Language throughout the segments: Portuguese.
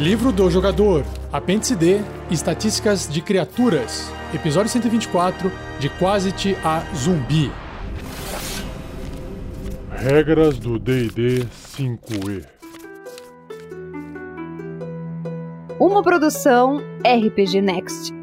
Livro do Jogador, Apêndice D, Estatísticas de Criaturas, Episódio 124, de Quasity a Zumbi. Regras do D&D 5e. Uma produção RPG Next.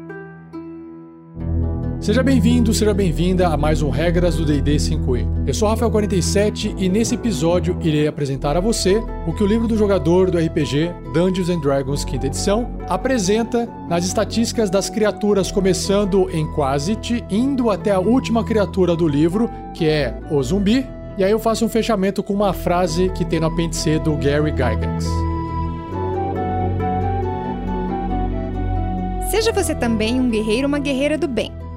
Seja bem-vindo, seja bem-vinda a mais um Regras do D&D 5e. Eu sou Rafael47 e nesse episódio irei apresentar a você o que o livro do jogador do RPG Dungeons and Dragons 5 edição apresenta nas estatísticas das criaturas começando em Quasit, indo até a última criatura do livro, que é o zumbi, e aí eu faço um fechamento com uma frase que tem no apêndice do Gary Gygax. Seja você também um guerreiro ou uma guerreira do bem.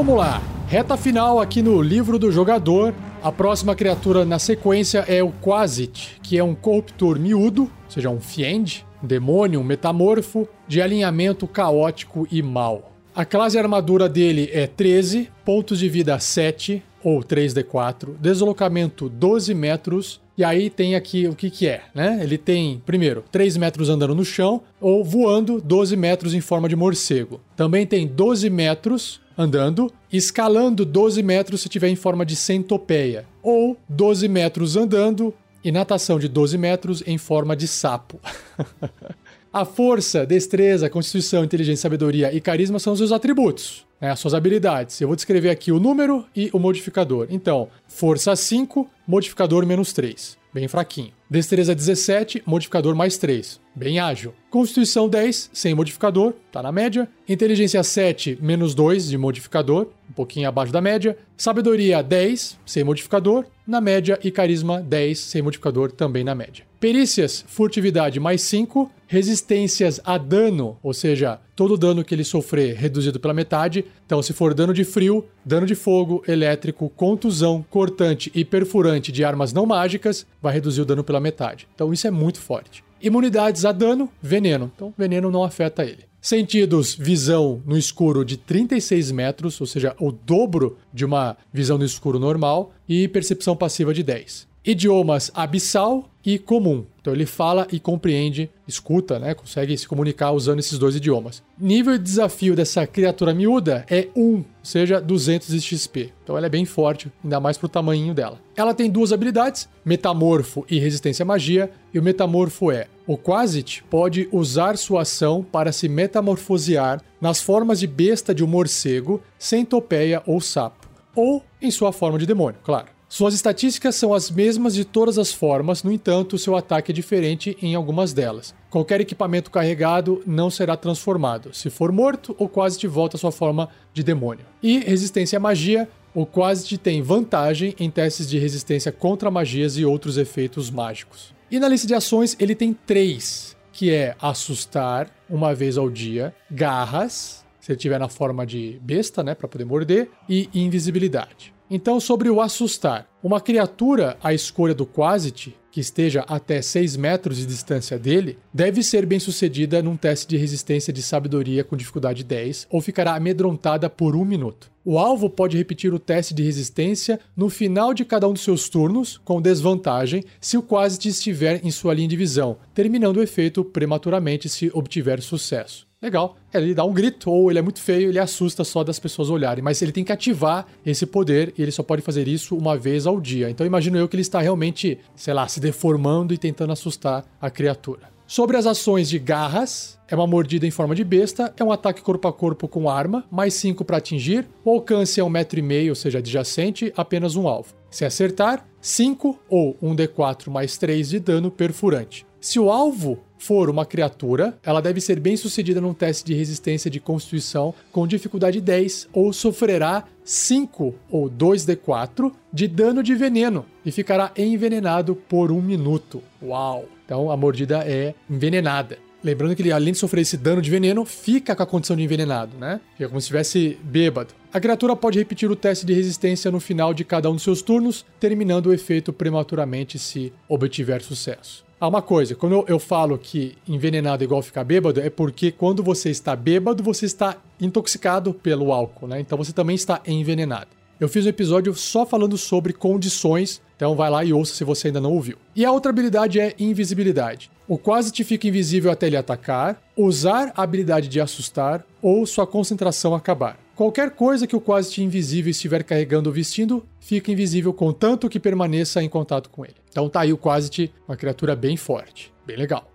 Vamos lá. Reta final aqui no livro do jogador. A próxima criatura na sequência é o Quasit, que é um corruptor miúdo, ou seja, um fiend, um demônio, um metamorfo, de alinhamento caótico e mal. A classe armadura dele é 13, pontos de vida 7, ou 3d4, deslocamento 12 metros, e aí tem aqui o que que é, né? Ele tem, primeiro, 3 metros andando no chão, ou voando 12 metros em forma de morcego. Também tem 12 metros andando, escalando 12 metros se tiver em forma de centopeia, ou 12 metros andando e natação de 12 metros em forma de sapo. A força, destreza, constituição, inteligência, sabedoria e carisma são os seus atributos, né, as suas habilidades. Eu vou descrever aqui o número e o modificador. Então, força 5, modificador menos 3. Bem fraquinho. Destreza 17, modificador mais 3. Bem ágil. Constituição 10, sem modificador, tá na média. Inteligência 7, menos 2 de modificador, um pouquinho abaixo da média. Sabedoria 10, sem modificador, na média. E carisma 10, sem modificador, também na média. Perícias, furtividade mais 5, resistências a dano, ou seja, todo dano que ele sofrer reduzido pela metade. Então, se for dano de frio, dano de fogo, elétrico, contusão, cortante e perfurante de armas não mágicas, vai reduzir o dano pela metade. Então, isso é muito forte. Imunidades a dano, veneno. Então, veneno não afeta ele. Sentidos, visão no escuro de 36 metros, ou seja, o dobro de uma visão no escuro normal, e percepção passiva de 10 idiomas abissal e comum. Então ele fala e compreende, escuta, né? Consegue se comunicar usando esses dois idiomas. Nível de desafio dessa criatura miúda é 1, ou seja, 200 de XP. Então ela é bem forte, ainda mais pro tamanho dela. Ela tem duas habilidades, metamorfo e resistência à magia, e o metamorfo é: o Quasit pode usar sua ação para se metamorfosear nas formas de besta de um morcego, centopeia ou sapo, ou em sua forma de demônio, claro. Suas estatísticas são as mesmas de todas as formas, no entanto, seu ataque é diferente em algumas delas. Qualquer equipamento carregado não será transformado. Se for morto, o Quasit volta à sua forma de demônio. E resistência à magia, o Quasit tem vantagem em testes de resistência contra magias e outros efeitos mágicos. E na lista de ações ele tem três, que é assustar uma vez ao dia, garras, se ele tiver na forma de besta, né, para poder morder, e invisibilidade. Então, sobre o assustar. Uma criatura à escolha do Quasit, que esteja até 6 metros de distância dele, deve ser bem sucedida num teste de resistência de sabedoria com dificuldade 10 ou ficará amedrontada por um minuto. O alvo pode repetir o teste de resistência no final de cada um dos seus turnos, com desvantagem se o Quasit estiver em sua linha de visão, terminando o efeito prematuramente se obtiver sucesso. Legal. Ele dá um grito, ou ele é muito feio, ele assusta só das pessoas olharem. Mas ele tem que ativar esse poder e ele só pode fazer isso uma vez ao dia. Então imagino eu que ele está realmente, sei lá, se deformando e tentando assustar a criatura. Sobre as ações de garras, é uma mordida em forma de besta, é um ataque corpo a corpo com arma, mais 5 para atingir, o alcance é 1,5m, um ou seja, adjacente, apenas um alvo. Se acertar, 5 ou 1d4 mais 3 de dano perfurante. Se o alvo for uma criatura, ela deve ser bem sucedida num teste de resistência de constituição com dificuldade 10 ou sofrerá 5 ou 2d4 de dano de veneno e ficará envenenado por um minuto. Uau! Então a mordida é envenenada. Lembrando que ele, além de sofrer esse dano de veneno, fica com a condição de envenenado, né? Fica como se estivesse bêbado. A criatura pode repetir o teste de resistência no final de cada um dos seus turnos, terminando o efeito prematuramente se obtiver sucesso. Ah, uma coisa, quando eu falo que envenenado é igual ficar bêbado, é porque quando você está bêbado, você está intoxicado pelo álcool, né? Então você também está envenenado. Eu fiz um episódio só falando sobre condições, então vai lá e ouça se você ainda não ouviu. E a outra habilidade é invisibilidade. O quase te fica invisível até ele atacar, usar a habilidade de assustar ou sua concentração acabar. Qualquer coisa que o quase te invisível estiver carregando ou vestindo, fica invisível contanto que permaneça em contato com ele. Então tá aí o quase te, uma criatura bem forte, bem legal.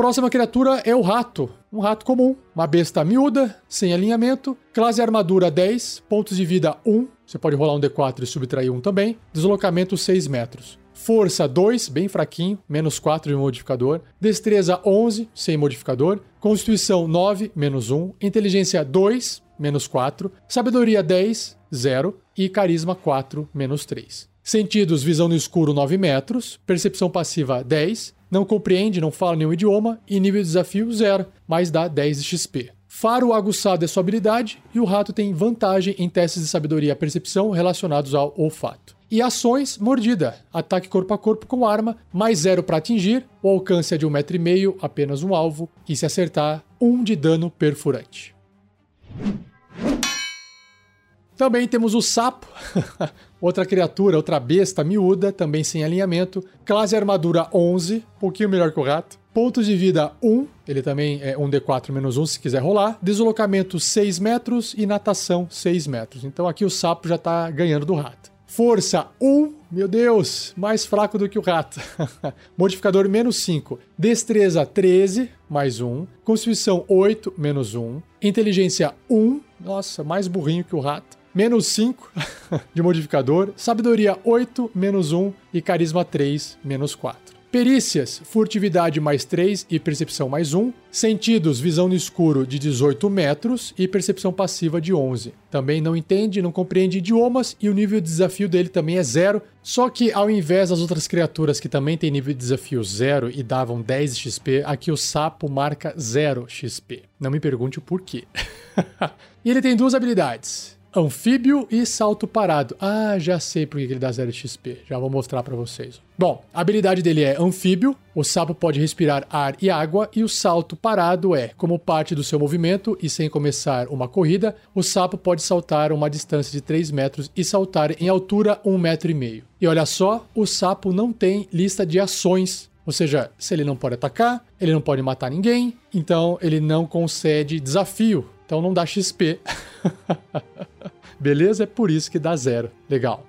Próxima criatura é o rato. Um rato comum, uma besta miúda, sem alinhamento, classe armadura 10, pontos de vida 1, você pode rolar um D4 e subtrair 1 também, deslocamento 6 metros. Força 2, bem fraquinho, menos 4 de modificador. Destreza 11, sem modificador. Constituição 9, menos 1. Inteligência 2, menos 4. Sabedoria 10, 0. E carisma 4, menos 3. Sentidos, visão no escuro 9 metros. Percepção passiva 10 não compreende, não fala nenhum idioma e nível de desafio zero, mas dá 10 de XP. Faro aguçado é sua habilidade e o rato tem vantagem em testes de sabedoria e percepção relacionados ao olfato. E ações, mordida, ataque corpo a corpo com arma, mais zero para atingir, o alcance é de um metro e meio, apenas um alvo, e se acertar, um de dano perfurante. Também temos o sapo, outra criatura, outra besta miúda, também sem alinhamento. Classe armadura 11, um pouquinho melhor que o rato. Pontos de vida 1, ele também é 1d4 menos 1 se quiser rolar. Deslocamento 6 metros e natação 6 metros. Então aqui o sapo já tá ganhando do rato. Força 1, meu Deus, mais fraco do que o rato. Modificador menos 5. Destreza 13, mais 1. Constituição 8, menos 1. Inteligência 1, nossa, mais burrinho que o rato menos 5 de modificador, sabedoria 8, menos 1 e carisma 3, menos 4. Perícias, furtividade mais 3 e percepção mais 1. Sentidos, visão no escuro de 18 metros e percepção passiva de 11. Também não entende, não compreende idiomas e o nível de desafio dele também é zero. Só que ao invés das outras criaturas que também têm nível de desafio zero e davam 10 XP, aqui o sapo marca 0 XP. Não me pergunte o porquê. e ele tem duas habilidades. Anfíbio e salto parado. Ah, já sei por que ele dá 0 XP. Já vou mostrar para vocês. Bom, a habilidade dele é anfíbio, o sapo pode respirar ar e água, e o salto parado é, como parte do seu movimento e sem começar uma corrida, o sapo pode saltar uma distância de 3 metros e saltar em altura 1,5 metro. E meio. E olha só, o sapo não tem lista de ações ou seja, se ele não pode atacar, ele não pode matar ninguém, então ele não concede desafio então não dá XP. Beleza? É por isso que dá zero. Legal.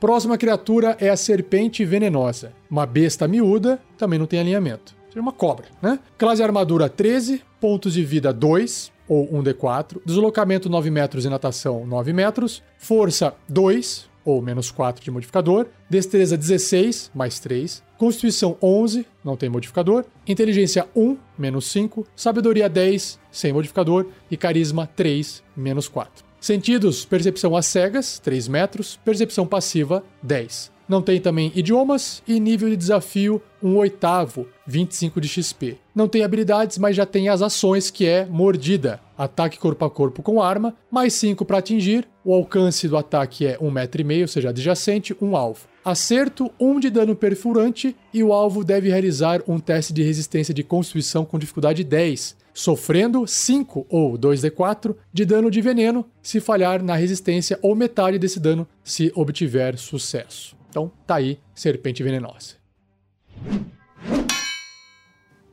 Próxima criatura é a serpente venenosa. Uma besta miúda, também não tem alinhamento. Seria uma cobra, né? Classe armadura 13, pontos de vida 2, ou 1d4, deslocamento 9 metros e natação 9 metros, força 2, ou menos 4 de modificador, destreza 16, mais 3, constituição 11, não tem modificador, inteligência 1, menos 5, sabedoria 10, sem modificador, e carisma 3, menos 4. Sentidos, percepção às cegas, 3 metros, percepção passiva, 10. Não tem também idiomas e nível de desafio um oitavo, 25 de XP. Não tem habilidades, mas já tem as ações que é mordida, ataque corpo a corpo com arma, mais 5 para atingir, o alcance do ataque é 1,5 metro, e meio, ou seja, adjacente, um alvo. Acerto, 1 um de dano perfurante e o alvo deve realizar um teste de resistência de constituição com dificuldade 10, sofrendo 5 ou 2d4 de dano de veneno se falhar na resistência ou metade desse dano se obtiver sucesso. Então, tá aí, serpente venenosa.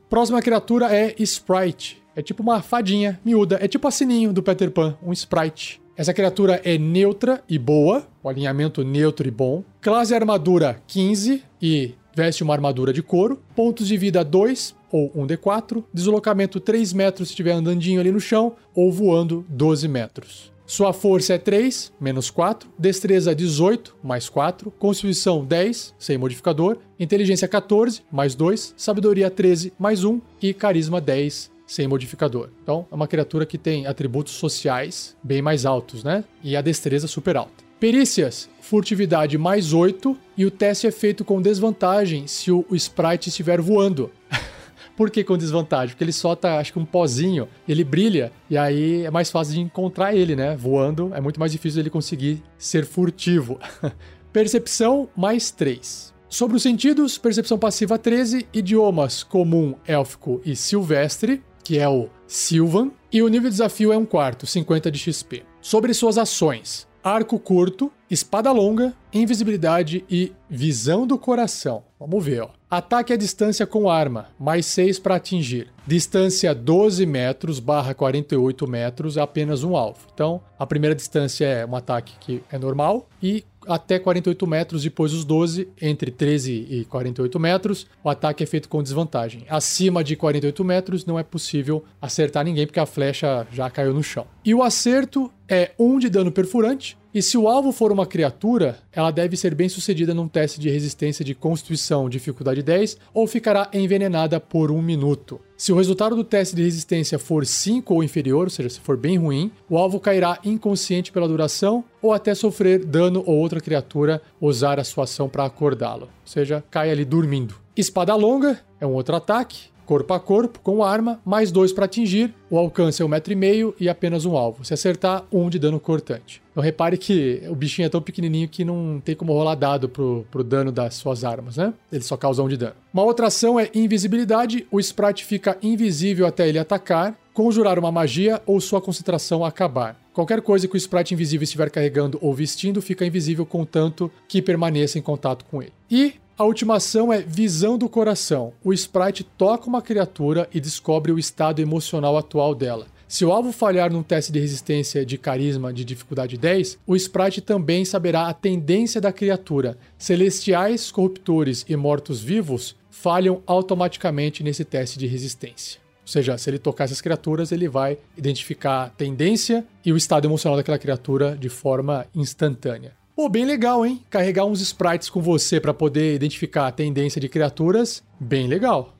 Próxima criatura é Sprite. É tipo uma fadinha miúda. É tipo a sininho do Peter Pan, um Sprite. Essa criatura é neutra e boa, o alinhamento neutro e bom. Classe armadura 15 e veste uma armadura de couro. Pontos de vida 2 ou 1d4. Deslocamento 3 metros se estiver andandinho ali no chão ou voando 12 metros. Sua força é 3, menos 4. Destreza 18, mais 4. Constituição 10, sem modificador. Inteligência 14, mais 2. Sabedoria 13, mais 1. E carisma 10, sem modificador. Então, é uma criatura que tem atributos sociais bem mais altos, né? E a destreza super alta. Perícias, furtividade mais 8 e o teste é feito com desvantagem se o sprite estiver voando. Por que com desvantagem? Porque ele solta, acho que um pozinho, ele brilha, e aí é mais fácil de encontrar ele, né? Voando, é muito mais difícil ele conseguir ser furtivo. Percepção mais 3. Sobre os sentidos, percepção passiva 13, idiomas comum, élfico e silvestre, que é o Silvan, e o nível de desafio é um quarto, 50 de XP. Sobre suas ações, arco curto, espada longa, invisibilidade e visão do coração. Vamos ver, ó. Ataque à distância com arma, mais 6 para atingir. Distância 12 metros barra 48 metros, apenas um alvo. Então, a primeira distância é um ataque que é normal e até 48 metros, depois os 12, entre 13 e 48 metros, o ataque é feito com desvantagem. Acima de 48 metros não é possível acertar ninguém porque a flecha já caiu no chão. E o acerto é 1 de dano perfurante, e se o alvo for uma criatura, ela deve ser bem sucedida num teste de resistência de constituição, dificuldade 10, ou ficará envenenada por um minuto. Se o resultado do teste de resistência for 5 ou inferior, ou seja, se for bem ruim, o alvo cairá inconsciente pela duração ou até sofrer dano ou outra criatura usar a sua ação para acordá-lo. Ou seja, cai ali dormindo. Espada longa é um outro ataque corpo a corpo, com arma, mais dois para atingir, o alcance é um metro e meio e apenas um alvo. Se acertar, um de dano cortante. Então repare que o bichinho é tão pequenininho que não tem como rolar dado pro, pro dano das suas armas, né? Ele só causa um de dano. Uma outra ação é invisibilidade, o sprite fica invisível até ele atacar, conjurar uma magia ou sua concentração acabar. Qualquer coisa que o sprite invisível estiver carregando ou vestindo fica invisível contanto que permaneça em contato com ele. E a última ação é Visão do Coração. O sprite toca uma criatura e descobre o estado emocional atual dela. Se o alvo falhar num teste de resistência de carisma de dificuldade 10, o sprite também saberá a tendência da criatura. Celestiais, corruptores e mortos-vivos falham automaticamente nesse teste de resistência. Ou seja, se ele tocar essas criaturas, ele vai identificar a tendência e o estado emocional daquela criatura de forma instantânea. Pô, bem legal, hein? Carregar uns sprites com você para poder identificar a tendência de criaturas, bem legal.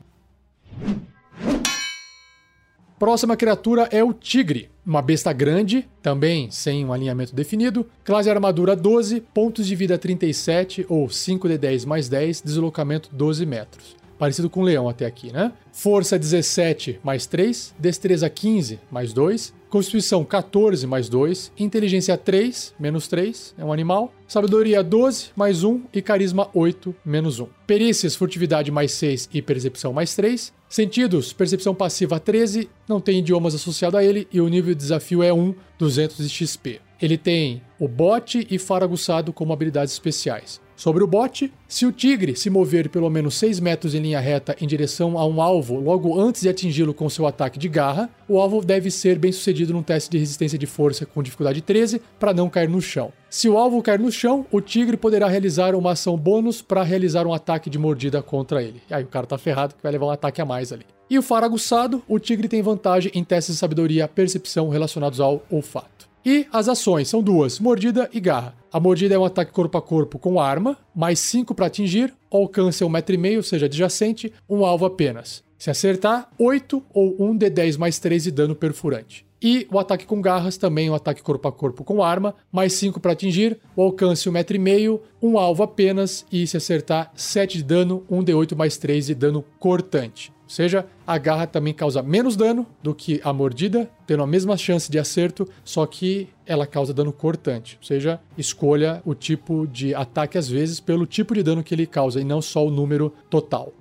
Próxima criatura é o Tigre, uma besta grande, também sem um alinhamento definido, classe armadura 12, pontos de vida 37 ou 5d10 mais 10, deslocamento 12 metros. Parecido com o leão até aqui, né? Força 17 mais 3, destreza 15 mais 2, Constituição 14 mais 2, Inteligência 3 menos 3, é um animal, Sabedoria 12 mais 1 e Carisma 8 menos 1. Perícias, Furtividade mais 6 e Percepção mais 3. Sentidos, Percepção Passiva 13, não tem idiomas associados a ele e o nível de desafio é 1, 200 de XP. Ele tem o bote e faraguçado como habilidades especiais. Sobre o bote, se o tigre se mover pelo menos 6 metros em linha reta em direção a um alvo logo antes de atingi-lo com seu ataque de garra, o alvo deve ser bem sucedido num teste de resistência de força com dificuldade 13 para não cair no chão. Se o alvo cair no chão, o tigre poderá realizar uma ação bônus para realizar um ataque de mordida contra ele. Aí o cara tá ferrado que vai levar um ataque a mais ali. E o faro aguçado, o tigre tem vantagem em testes de sabedoria percepção relacionados ao olfato. E as ações são duas: mordida e garra. A mordida é um ataque corpo a corpo com arma, mais 5 para atingir, alcance é 1,5m, ou seja, adjacente, um alvo apenas. Se acertar, 8 ou 1 de 10 mais 3 de dano perfurante. E o ataque com garras, também um ataque corpo a corpo com arma, mais 5 para atingir, o alcance 1,5m, um alvo apenas, e se acertar, 7 de dano, 1 de 8 mais 3 de dano cortante. Ou seja, a garra também causa menos dano do que a mordida, tendo a mesma chance de acerto, só que ela causa dano cortante. Ou seja, escolha o tipo de ataque às vezes pelo tipo de dano que ele causa e não só o número total.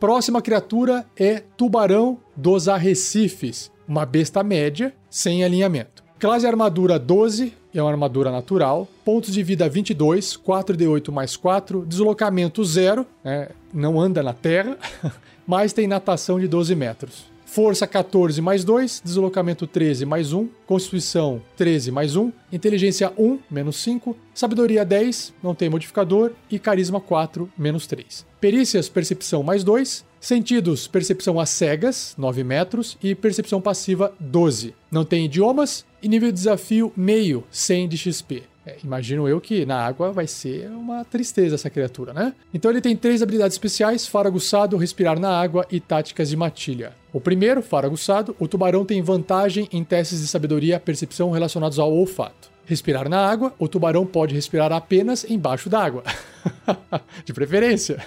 Próxima criatura é Tubarão dos Arrecifes, uma besta média sem alinhamento. Classe armadura 12, é uma armadura natural. Pontos de vida 22, 4d8 mais 4. Deslocamento 0, né? não anda na terra, mas tem natação de 12 metros. Força 14 mais 2, deslocamento 13 mais 1, Constituição 13 mais 1, Inteligência 1 menos 5, Sabedoria 10, não tem modificador, e Carisma 4 menos 3. Perícias, Percepção mais 2, Sentidos, percepção às cegas, 9 metros, e percepção passiva, 12. Não tem idiomas e nível de desafio meio, 100 de XP. É, imagino eu que na água vai ser uma tristeza essa criatura, né? Então ele tem três habilidades especiais: Faro Respirar na Água e Táticas de Matilha. O primeiro, Faro o tubarão tem vantagem em testes de sabedoria e percepção relacionados ao olfato. Respirar na água, o tubarão pode respirar apenas embaixo d'água. de preferência.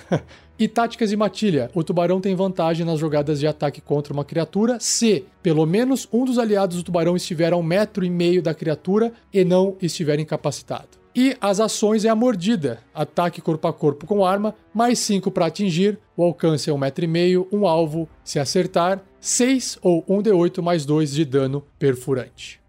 E táticas de matilha. O tubarão tem vantagem nas jogadas de ataque contra uma criatura se pelo menos um dos aliados do tubarão estiver a um metro e meio da criatura e não estiver incapacitado. E as ações é a mordida, ataque corpo a corpo com arma, mais 5 para atingir, o alcance é um metro e meio, um alvo, se acertar, 6 ou 1 de 8 mais 2 de dano perfurante.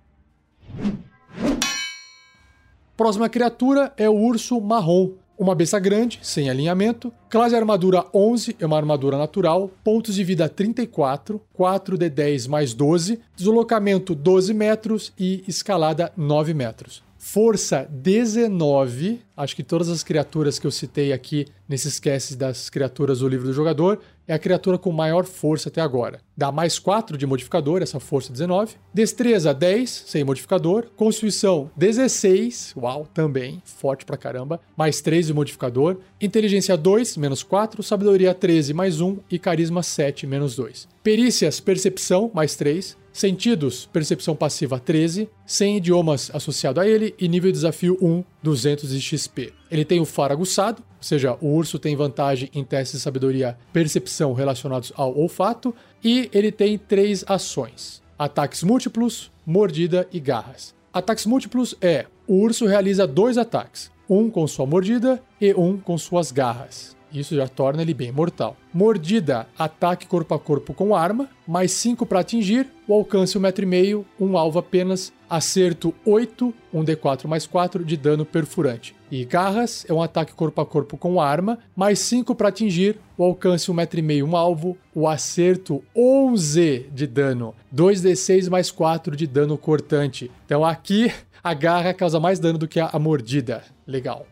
Próxima criatura é o urso marrom. Uma besta grande, sem alinhamento. Classe armadura 11, é uma armadura natural. Pontos de vida 34, 4 de 10 mais 12. Deslocamento 12 metros e escalada 9 metros. Força 19. Acho que todas as criaturas que eu citei aqui nesse esquece das criaturas do livro do jogador é a criatura com maior força até agora. Dá mais 4 de modificador, essa força 19. Destreza 10, sem modificador. Constituição 16, uau, também, forte pra caramba. Mais 3 de modificador. Inteligência 2, menos 4. Sabedoria 13, mais 1. E carisma 7, menos 2. Perícias, percepção, mais 3. Sentidos, percepção passiva 13, 100 idiomas associado a ele e nível de desafio 1, 200 de XP. Ele tem o faro aguçado, ou seja, o urso tem vantagem em testes de sabedoria percepção relacionados ao olfato, e ele tem três ações: ataques múltiplos, mordida e garras. Ataques múltiplos é: o urso realiza dois ataques, um com sua mordida e um com suas garras. Isso já torna ele bem mortal. Mordida, ataque corpo a corpo com arma, mais 5 para atingir, o alcance 1,5m, um alvo apenas, acerto 8, 1d4 mais 4 de dano perfurante. E garras é um ataque corpo a corpo com arma, mais 5 para atingir, o alcance 1,5m, um alvo, o acerto 11 de dano, 2d6 mais 4 de dano cortante. Então aqui a garra causa mais dano do que a mordida. Legal.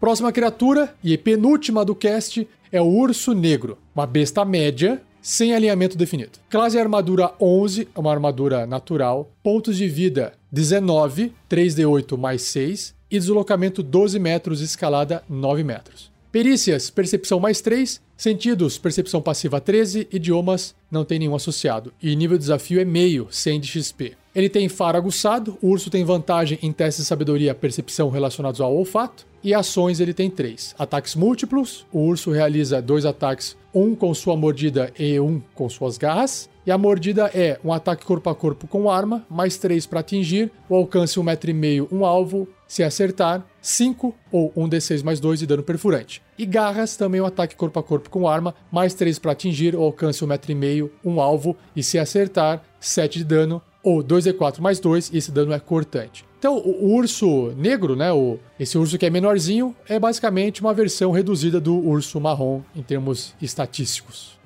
Próxima criatura, e penúltima do cast, é o Urso Negro, uma besta média, sem alinhamento definido. Classe armadura 11, é uma armadura natural. Pontos de vida 19, 3d8 mais 6. E deslocamento 12 metros, escalada 9 metros. Perícias, percepção mais 3. Sentidos, percepção passiva 13. Idiomas, não tem nenhum associado. E nível de desafio é meio, 100 de XP. Ele tem faro aguçado, o urso tem vantagem em testes de sabedoria percepção relacionados ao olfato. E ações ele tem três: ataques múltiplos, o urso realiza dois ataques, um com sua mordida e um com suas garras. E a mordida é um ataque corpo a corpo com arma, mais 3 para atingir, o alcance 1,5 metro e meio, um alvo, se acertar, 5 ou 1d6 mais 2 de dano perfurante. E garras, também um ataque corpo a corpo com arma, mais 3 para atingir, o alcance 1,5 metro e meio, um alvo, e se acertar, 7 de dano, ou 2d4 mais 2, e esse dano é cortante. Então, o urso negro, né, o, esse urso que é menorzinho, é basicamente uma versão reduzida do urso marrom em termos estatísticos.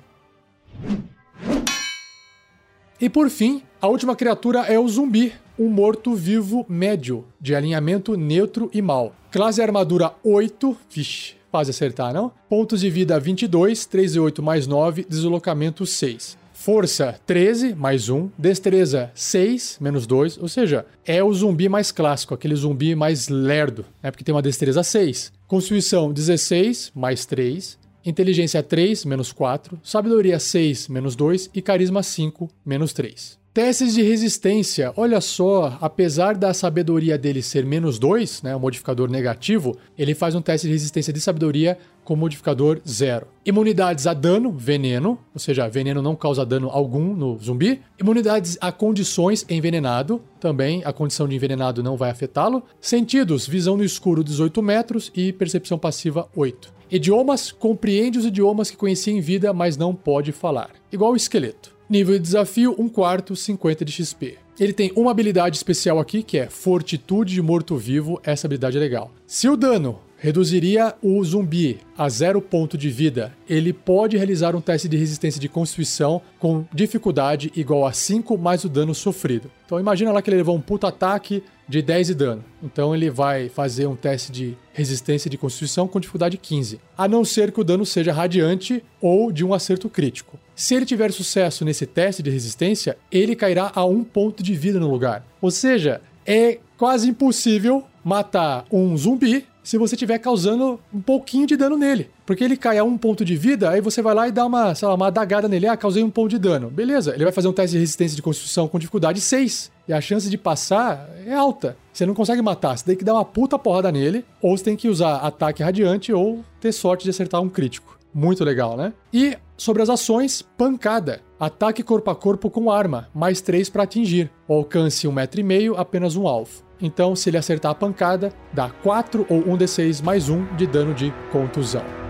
E por fim, a última criatura é o zumbi, um morto-vivo médio, de alinhamento neutro e mal. Classe armadura 8, vixe, quase acertar, não? Pontos de vida 22, 3 e 8 mais 9, deslocamento 6. Força 13, mais 1. Destreza 6, menos 2. Ou seja, é o zumbi mais clássico, aquele zumbi mais lerdo, né? Porque tem uma destreza 6. Constituição 16, mais 3. Inteligência 3, menos 4. Sabedoria 6, menos 2. E carisma 5, menos 3. Testes de resistência. Olha só, apesar da sabedoria dele ser menos 2, né, um modificador negativo, ele faz um teste de resistência de sabedoria com modificador zero. Imunidades a dano, veneno, ou seja, veneno não causa dano algum no zumbi. Imunidades a condições envenenado, também a condição de envenenado não vai afetá-lo. Sentidos, visão no escuro 18 metros e percepção passiva 8. Idiomas, compreende os idiomas que conhecia em vida, mas não pode falar. Igual o esqueleto. Nível de desafio, 1 quarto, 50 de XP. Ele tem uma habilidade especial aqui, que é Fortitude de Morto-Vivo. Essa habilidade é legal. Se o dano reduziria o zumbi a zero ponto de vida. Ele pode realizar um teste de resistência de constituição com dificuldade igual a 5 mais o dano sofrido. Então imagina lá que ele levou um puto ataque de 10 de dano. Então ele vai fazer um teste de resistência de constituição com dificuldade 15, a não ser que o dano seja radiante ou de um acerto crítico. Se ele tiver sucesso nesse teste de resistência, ele cairá a um ponto de vida no lugar. Ou seja, é quase impossível matar um zumbi se você estiver causando um pouquinho de dano nele. Porque ele cai a um ponto de vida, aí você vai lá e dá uma, sei lá, uma adagada nele. Ah, causei um ponto de dano. Beleza, ele vai fazer um teste de resistência de constituição com dificuldade 6. E a chance de passar é alta. Você não consegue matar, você tem que dar uma puta porrada nele, ou você tem que usar ataque radiante ou ter sorte de acertar um crítico. Muito legal, né? E sobre as ações, pancada. Ataque corpo a corpo com arma, mais 3 para atingir. O alcance 1,5m, apenas um alvo. Então, se ele acertar a pancada, dá 4 ou 1d6 mais 1 de dano de contusão.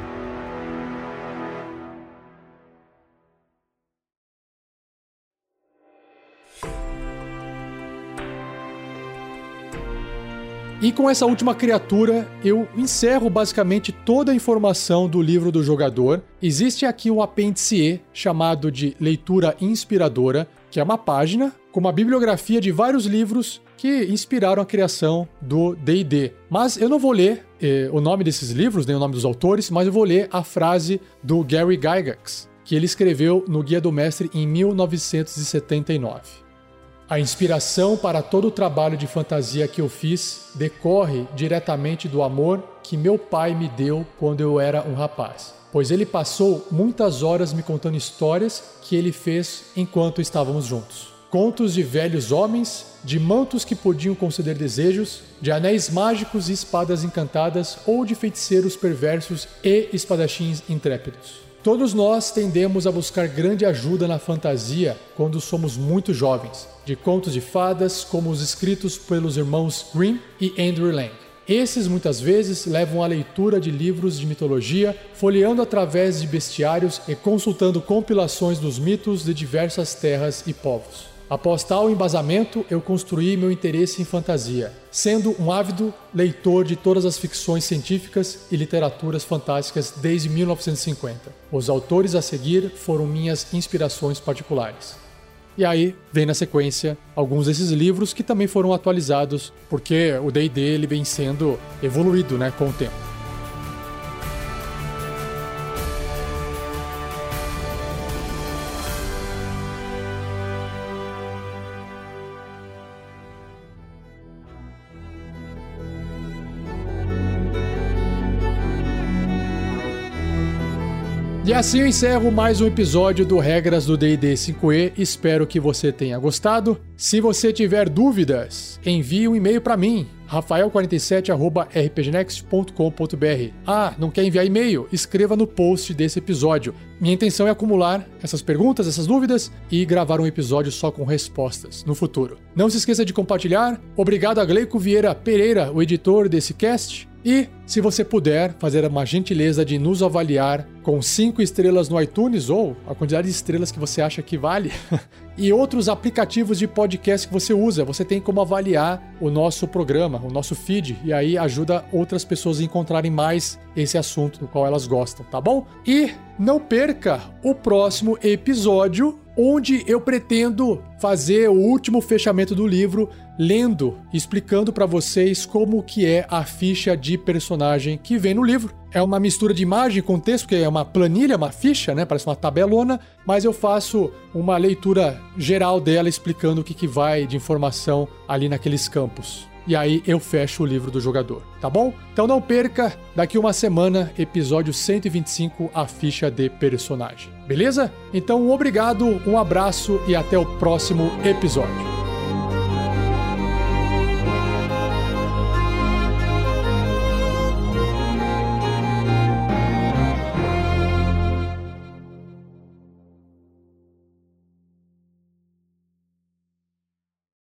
E com essa última criatura, eu encerro basicamente toda a informação do livro do jogador. Existe aqui um apêndice E chamado de Leitura Inspiradora, que é uma página com uma bibliografia de vários livros que inspiraram a criação do D&D. Mas eu não vou ler eh, o nome desses livros, nem o nome dos autores, mas eu vou ler a frase do Gary Gygax, que ele escreveu no Guia do Mestre em 1979. A inspiração para todo o trabalho de fantasia que eu fiz decorre diretamente do amor que meu pai me deu quando eu era um rapaz, pois ele passou muitas horas me contando histórias que ele fez enquanto estávamos juntos. Contos de velhos homens, de mantos que podiam conceder desejos, de anéis mágicos e espadas encantadas ou de feiticeiros perversos e espadachins intrépidos. Todos nós tendemos a buscar grande ajuda na fantasia quando somos muito jovens, de contos de fadas como os escritos pelos irmãos Grimm e Andrew Lang. Esses muitas vezes levam à leitura de livros de mitologia, folheando através de bestiários e consultando compilações dos mitos de diversas terras e povos. Após tal embasamento, eu construí meu interesse em fantasia, sendo um ávido leitor de todas as ficções científicas e literaturas fantásticas desde 1950. Os autores a seguir foram minhas inspirações particulares. E aí vem na sequência alguns desses livros que também foram atualizados, porque o D&D vem sendo evoluído, né, com o tempo. E assim eu encerro mais um episódio do Regras do D&D 5e. Espero que você tenha gostado. Se você tiver dúvidas, envie um e-mail para mim, rafael47@rpgnext.com.br. Ah, não quer enviar e-mail? Escreva no post desse episódio. Minha intenção é acumular essas perguntas, essas dúvidas e gravar um episódio só com respostas no futuro. Não se esqueça de compartilhar. Obrigado a Gleico Vieira Pereira, o editor desse cast. E, se você puder, fazer uma gentileza de nos avaliar com 5 estrelas no iTunes ou a quantidade de estrelas que você acha que vale, e outros aplicativos de podcast que você usa. Você tem como avaliar o nosso programa, o nosso feed, e aí ajuda outras pessoas a encontrarem mais esse assunto do qual elas gostam, tá bom? E não perca o próximo episódio onde eu pretendo fazer o último fechamento do livro lendo, explicando para vocês como que é a ficha de personagem que vem no livro. É uma mistura de imagem com texto, que é uma planilha, uma ficha, né? Parece uma tabelona, mas eu faço uma leitura geral dela explicando o que, que vai de informação ali naqueles campos. E aí eu fecho o livro do jogador, tá bom? Então não perca, daqui uma semana, episódio 125, a ficha de personagem. Beleza? Então, obrigado, um abraço e até o próximo episódio.